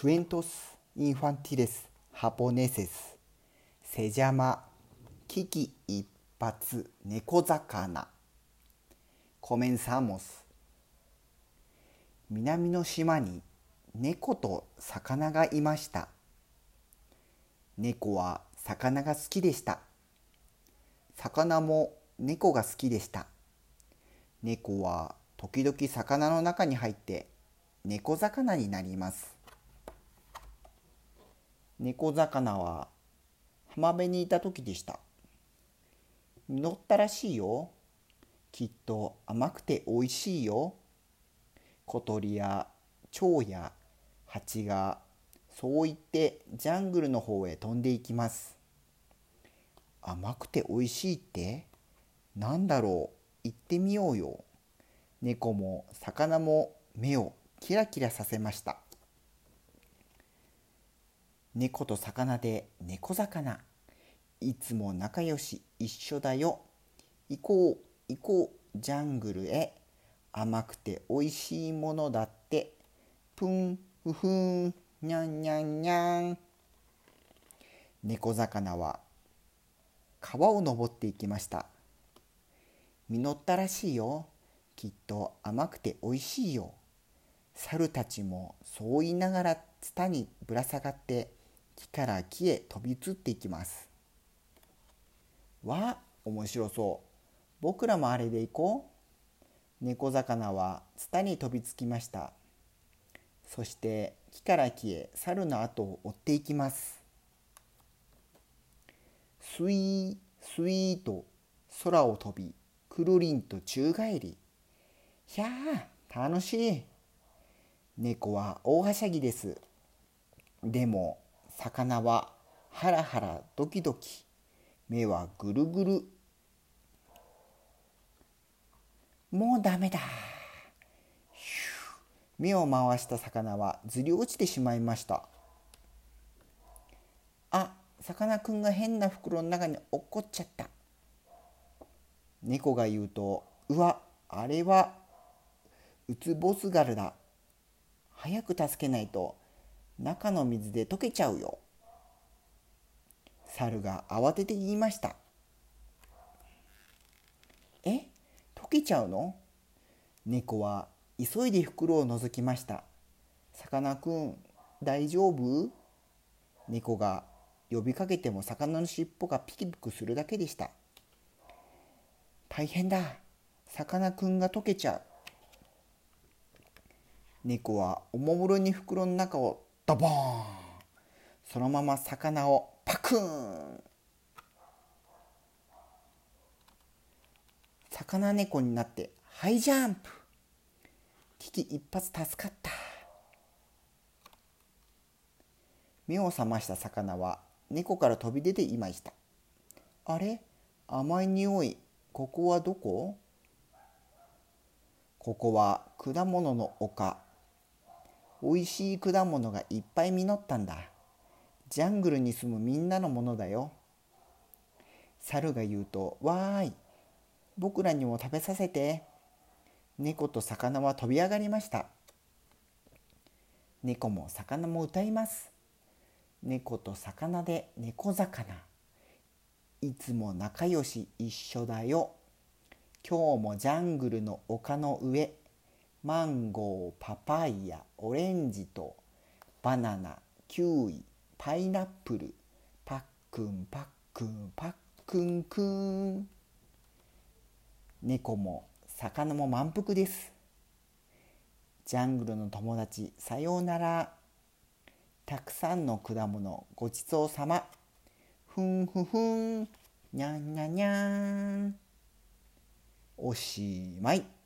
クエントス・インファンティレス・ハポネセスセジャマ危機一髪猫魚コメンサモス南の島に猫と魚がいました猫は魚が好きでした魚も猫が好きでした猫は時々魚の中に入って猫魚になります猫魚は浜辺にいた時でした。実ったらしいよ。きっと甘くておいしいよ。小鳥や蝶や蜂がそう言ってジャングルの方へ飛んでいきます。甘くておいしいって？なんだろう？行ってみようよ。猫も魚も目をキラキラさせました。猫と魚で猫魚。いつも仲良し一緒だよ。行こう行こう。ジャングルへ。甘くておいしいものだって。ぷんふふんにゃんにゃんにゃん猫魚は川を登っていきました。実ったらしいよ。きっと甘くておいしいよ。猿たちもそう言いながらツタにぶら下がって木から木へ飛び移っていきます。わ面白そう。僕らもあれで行こう。猫魚はツタに飛びつきました。そして木から木へ猿の後を追っていきます。スイースイーと空を飛びくるりんと宙返り。ひゃあ楽しい。猫は大はしゃぎです。でも魚はハラハラドキドキ。目はぐるぐる。もうダメだ。目を回した魚はずり落ちてしまいました。あさかなクンが変な袋の中に落っこっちゃった。猫が言うとうわあれはウツボスガルだ。早く助けないと。中の水で溶けちゃうよ。猿が慌てて言いました。え？溶けちゃうの？猫は急いで袋を覗きました。さかなクン、大丈夫？猫が呼びかけても魚の尻尾がピキピクするだけでした。大変だ。さかなクンが溶けちゃう。猫はおもむろに袋の中をドボーン。そのまま魚をパクーン。魚猫になってハイジャンプ。危機一髪助かった。目を覚ました魚は猫から飛び出ていました。あれ？甘い匂い。ここはどこ？ここは果物の丘。おいしい果物がいっぱい実ったんだ。ジャングルに住むみんなのものだよ。猿が言うと、わーい、僕らにも食べさせて。猫と魚は飛び上がりました。猫も魚も歌います。猫と魚で猫魚。いつも仲良し一緒だよ。今日もジャングルの丘の上。マンゴーパパイヤオレンジとバナナキウイパイナップルパックンパックンパックンクン。猫も魚も満腹です。ジャングルの友達さようなら。たくさんの果物ごちそうさま。ふんふふん。にゃんにゃにゃん。おしまい。